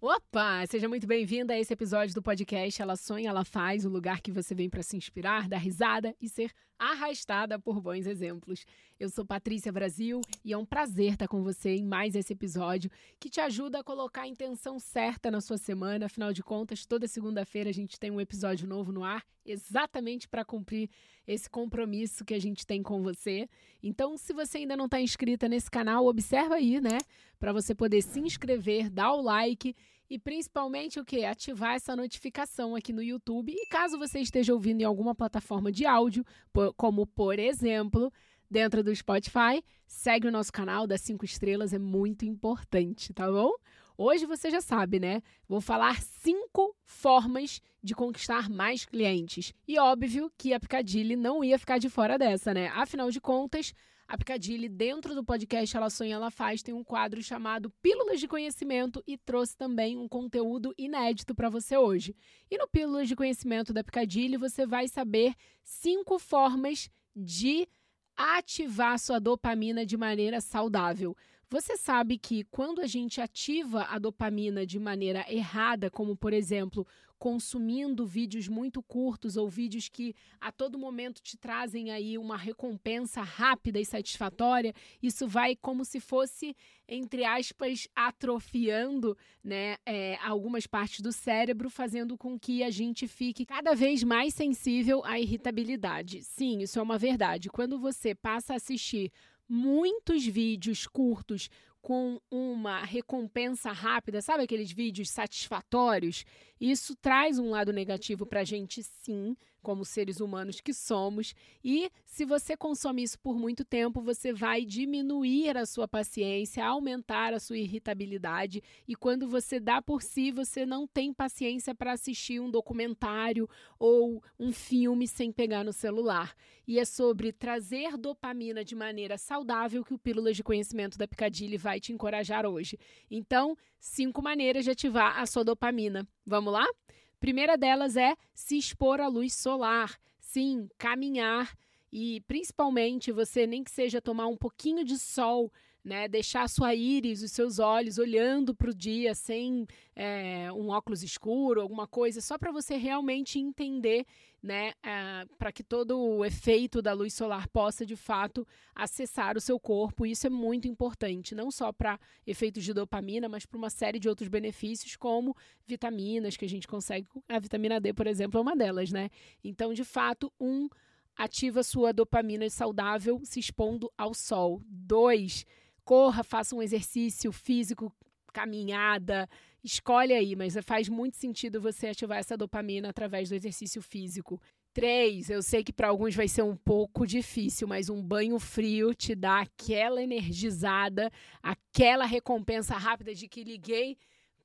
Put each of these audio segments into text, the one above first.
Opa! Seja muito bem-vinda a esse episódio do podcast Ela Sonha, Ela Faz, o lugar que você vem para se inspirar, dar risada e ser arrastada por bons exemplos. Eu sou Patrícia Brasil e é um prazer estar com você em mais esse episódio que te ajuda a colocar a intenção certa na sua semana. Afinal de contas, toda segunda-feira a gente tem um episódio novo no ar, exatamente para cumprir esse compromisso que a gente tem com você. Então, se você ainda não está inscrita nesse canal, observa aí, né? Para você poder se inscrever, dar o like e principalmente o que? Ativar essa notificação aqui no YouTube. E caso você esteja ouvindo em alguma plataforma de áudio, como por exemplo, dentro do Spotify, segue o nosso canal das 5 estrelas, é muito importante, tá bom? Hoje você já sabe, né? Vou falar cinco formas de conquistar mais clientes. E óbvio que a Picadilly não ia ficar de fora dessa, né? Afinal de contas, a Picadilly, dentro do podcast Ela Sonha, Ela Faz, tem um quadro chamado Pílulas de Conhecimento e trouxe também um conteúdo inédito para você hoje. E no Pílulas de Conhecimento da Picadilly, você vai saber cinco formas de ativar sua dopamina de maneira saudável. Você sabe que quando a gente ativa a dopamina de maneira errada, como por exemplo, consumindo vídeos muito curtos ou vídeos que a todo momento te trazem aí uma recompensa rápida e satisfatória, isso vai como se fosse, entre aspas, atrofiando né, é, algumas partes do cérebro, fazendo com que a gente fique cada vez mais sensível à irritabilidade. Sim, isso é uma verdade. Quando você passa a assistir muitos vídeos curtos com uma recompensa rápida, sabe aqueles vídeos satisfatórios? Isso traz um lado negativo para a gente, sim, como seres humanos que somos. E se você consome isso por muito tempo, você vai diminuir a sua paciência, aumentar a sua irritabilidade. E quando você dá por si, você não tem paciência para assistir um documentário ou um filme sem pegar no celular. E é sobre trazer dopamina de maneira saudável que o Pílulas de Conhecimento da Picadilly vai te encorajar hoje. Então, cinco maneiras de ativar a sua dopamina. Vamos lá? Primeira delas é se expor à luz solar. Sim, caminhar e principalmente você nem que seja tomar um pouquinho de sol né? Deixar a sua íris, os seus olhos olhando para o dia sem é, um óculos escuro, alguma coisa, só para você realmente entender, né? É, para que todo o efeito da luz solar possa de fato acessar o seu corpo. Isso é muito importante, não só para efeitos de dopamina, mas para uma série de outros benefícios, como vitaminas que a gente consegue. A vitamina D, por exemplo, é uma delas, né? Então, de fato, um ativa sua dopamina saudável se expondo ao sol. Dois, corra, faça um exercício físico, caminhada, escolhe aí, mas faz muito sentido você ativar essa dopamina através do exercício físico. Três, eu sei que para alguns vai ser um pouco difícil, mas um banho frio te dá aquela energizada, aquela recompensa rápida de que liguei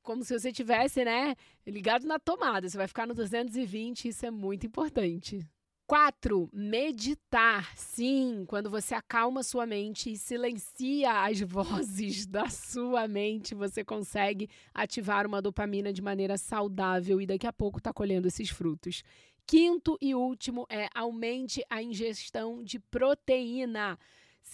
como se você tivesse, né, ligado na tomada. Você vai ficar no 220, isso é muito importante. Quatro, meditar. Sim, quando você acalma sua mente e silencia as vozes da sua mente, você consegue ativar uma dopamina de maneira saudável e daqui a pouco está colhendo esses frutos. Quinto e último é aumente a ingestão de proteína.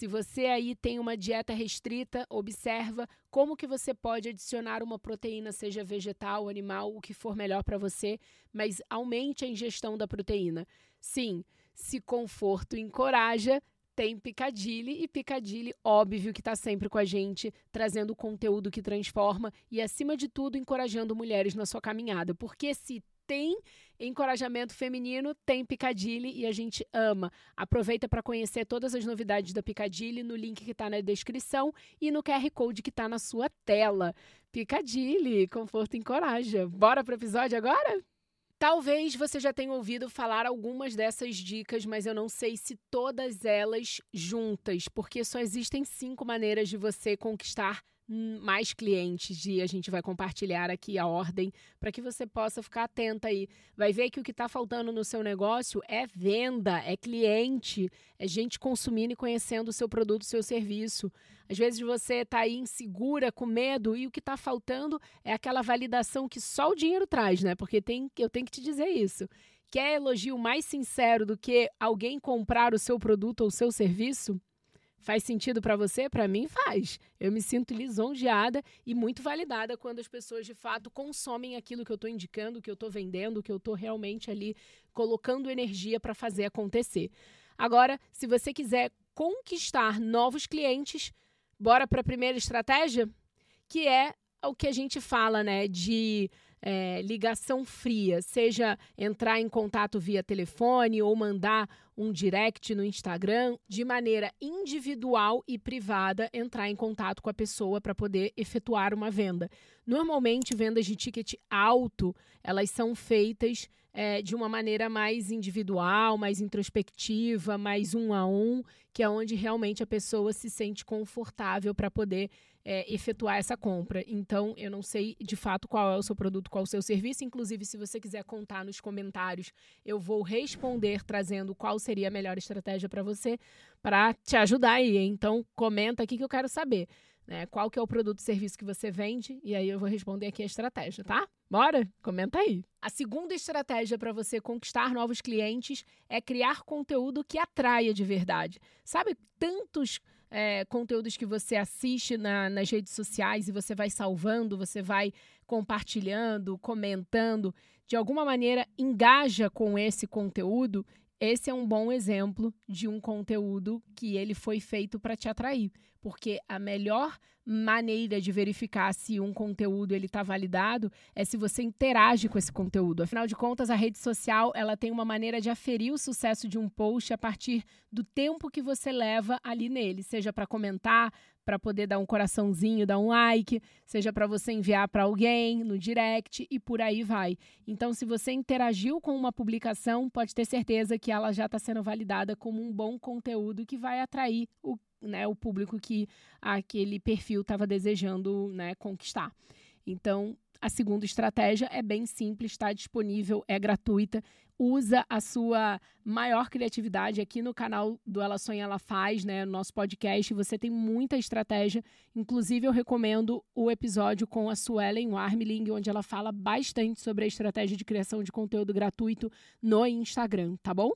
Se você aí tem uma dieta restrita, observa como que você pode adicionar uma proteína, seja vegetal, animal, o que for melhor para você, mas aumente a ingestão da proteína. Sim, se conforto encoraja, tem Picadilly e Picadilly, óbvio que está sempre com a gente, trazendo conteúdo que transforma e, acima de tudo, encorajando mulheres na sua caminhada. Porque se tem encorajamento feminino, tem Picadilly e a gente ama. Aproveita para conhecer todas as novidades da Picadilly no link que está na descrição e no QR Code que está na sua tela. Picadilly, conforto encoraja. Bora para o episódio agora? Talvez você já tenha ouvido falar algumas dessas dicas, mas eu não sei se todas elas juntas, porque só existem cinco maneiras de você conquistar mais clientes e a gente vai compartilhar aqui a ordem para que você possa ficar atenta aí. Vai ver que o que está faltando no seu negócio é venda, é cliente, é gente consumindo e conhecendo o seu produto, o seu serviço. Às vezes você está aí insegura, com medo e o que está faltando é aquela validação que só o dinheiro traz, né? Porque tem, eu tenho que te dizer isso. Quer elogio mais sincero do que alguém comprar o seu produto ou o seu serviço? Faz sentido para você? Para mim faz. Eu me sinto lisonjeada e muito validada quando as pessoas de fato consomem aquilo que eu estou indicando, que eu estou vendendo, que eu estou realmente ali colocando energia para fazer acontecer. Agora, se você quiser conquistar novos clientes, bora para a primeira estratégia, que é o que a gente fala, né, de é, ligação fria, seja entrar em contato via telefone ou mandar um direct no Instagram, de maneira individual e privada, entrar em contato com a pessoa para poder efetuar uma venda. Normalmente, vendas de ticket alto, elas são feitas é, de uma maneira mais individual, mais introspectiva, mais um a um, que é onde realmente a pessoa se sente confortável para poder é, efetuar essa compra. Então, eu não sei de fato qual é o seu produto, qual é o seu serviço. Inclusive, se você quiser contar nos comentários, eu vou responder trazendo qual seria a melhor estratégia para você, para te ajudar aí. Então, comenta aqui que eu quero saber. Né, qual que é o produto ou serviço que você vende e aí eu vou responder aqui a estratégia, tá? Bora? Comenta aí. A segunda estratégia para você conquistar novos clientes é criar conteúdo que atraia de verdade. Sabe tantos é, conteúdos que você assiste na, nas redes sociais e você vai salvando, você vai compartilhando, comentando, de alguma maneira engaja com esse conteúdo, esse é um bom exemplo de um conteúdo que ele foi feito para te atrair, porque a melhor maneira de verificar se um conteúdo ele está validado é se você interage com esse conteúdo. Afinal de contas, a rede social ela tem uma maneira de aferir o sucesso de um post a partir do tempo que você leva ali nele, seja para comentar, para poder dar um coraçãozinho, dar um like, seja para você enviar para alguém no direct e por aí vai. Então, se você interagiu com uma publicação, pode ter certeza que ela já está sendo validada como um bom conteúdo que vai atrair o né, o público que aquele perfil estava desejando né, conquistar. Então, a segunda estratégia é bem simples, está disponível, é gratuita. Usa a sua maior criatividade aqui no canal do Ela Sonha, Ela Faz, né? No nosso podcast. Você tem muita estratégia. Inclusive, eu recomendo o episódio com a Suelen Warmling, onde ela fala bastante sobre a estratégia de criação de conteúdo gratuito no Instagram, tá bom?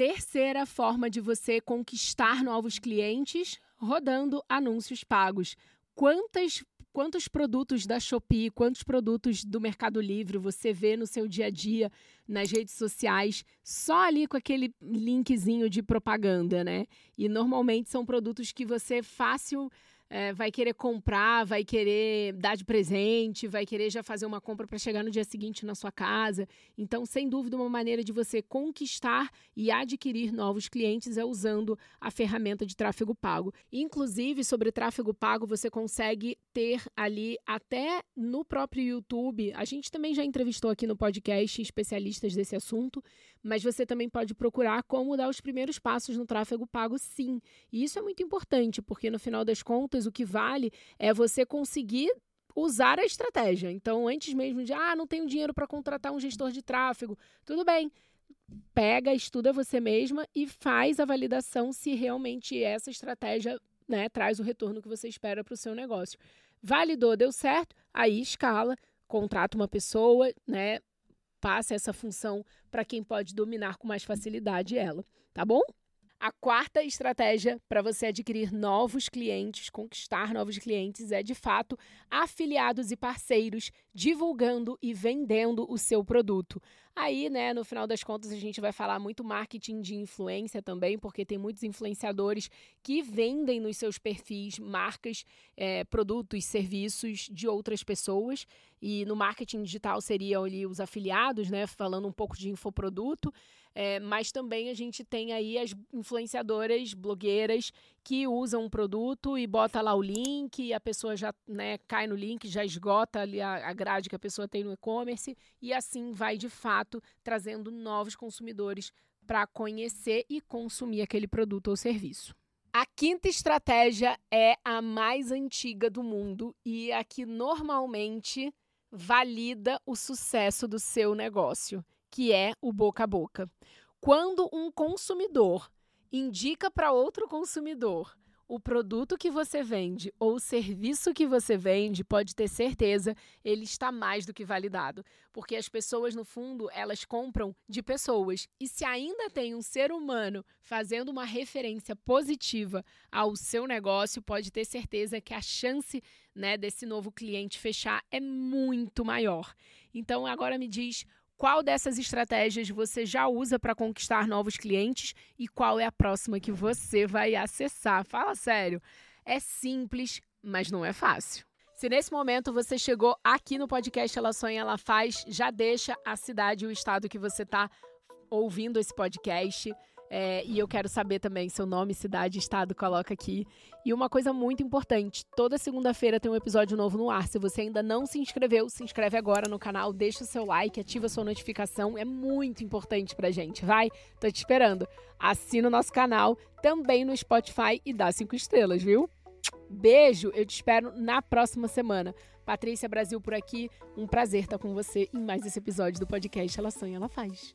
Terceira forma de você conquistar novos clientes, rodando anúncios pagos. Quantas quantos produtos da Shopee, quantos produtos do Mercado Livre você vê no seu dia a dia nas redes sociais, só ali com aquele linkzinho de propaganda, né? E normalmente são produtos que você fácil é, vai querer comprar, vai querer dar de presente, vai querer já fazer uma compra para chegar no dia seguinte na sua casa. Então, sem dúvida, uma maneira de você conquistar e adquirir novos clientes é usando a ferramenta de tráfego pago. Inclusive, sobre tráfego pago, você consegue ter ali até no próprio YouTube. A gente também já entrevistou aqui no podcast especialistas desse assunto, mas você também pode procurar como dar os primeiros passos no tráfego pago, sim. E isso é muito importante, porque no final das contas, o que vale é você conseguir usar a estratégia. Então, antes mesmo de, ah, não tenho dinheiro para contratar um gestor de tráfego, tudo bem. Pega, estuda você mesma e faz a validação se realmente essa estratégia né, traz o retorno que você espera para o seu negócio. Validou, deu certo, aí escala, contrata uma pessoa, né, passa essa função para quem pode dominar com mais facilidade ela, tá bom? A quarta estratégia para você adquirir novos clientes, conquistar novos clientes, é de fato afiliados e parceiros divulgando e vendendo o seu produto. Aí, né, no final das contas, a gente vai falar muito marketing de influência também, porque tem muitos influenciadores que vendem nos seus perfis marcas, é, produtos, serviços de outras pessoas. E no marketing digital seriam ali os afiliados, né, falando um pouco de infoproduto. É, mas também a gente tem aí as influenciadoras, blogueiras, que usam um produto e bota lá o link, e a pessoa já né, cai no link, já esgota ali a, a grade que a pessoa tem no e-commerce, e assim vai de fato trazendo novos consumidores para conhecer e consumir aquele produto ou serviço. A quinta estratégia é a mais antiga do mundo e a que normalmente valida o sucesso do seu negócio, que é o boca a boca. Quando um consumidor indica para outro consumidor o produto que você vende ou o serviço que você vende, pode ter certeza, ele está mais do que validado. Porque as pessoas, no fundo, elas compram de pessoas. E se ainda tem um ser humano fazendo uma referência positiva ao seu negócio, pode ter certeza que a chance né, desse novo cliente fechar é muito maior. Então, agora me diz qual dessas estratégias você já usa para conquistar novos clientes e qual é a próxima que você vai acessar? Fala sério. É simples, mas não é fácil. Se nesse momento você chegou aqui no podcast Ela Sonha, Ela Faz, já deixa a cidade e o estado que você está ouvindo esse podcast. É, e eu quero saber também seu nome, cidade, estado, coloca aqui. E uma coisa muito importante: toda segunda-feira tem um episódio novo no ar. Se você ainda não se inscreveu, se inscreve agora no canal, deixa o seu like, ativa a sua notificação. É muito importante pra gente, vai? Tô te esperando. Assina o nosso canal também no Spotify e dá cinco estrelas, viu? Beijo, eu te espero na próxima semana. Patrícia Brasil por aqui, um prazer estar com você em mais esse episódio do podcast Ela Sonha, Ela Faz.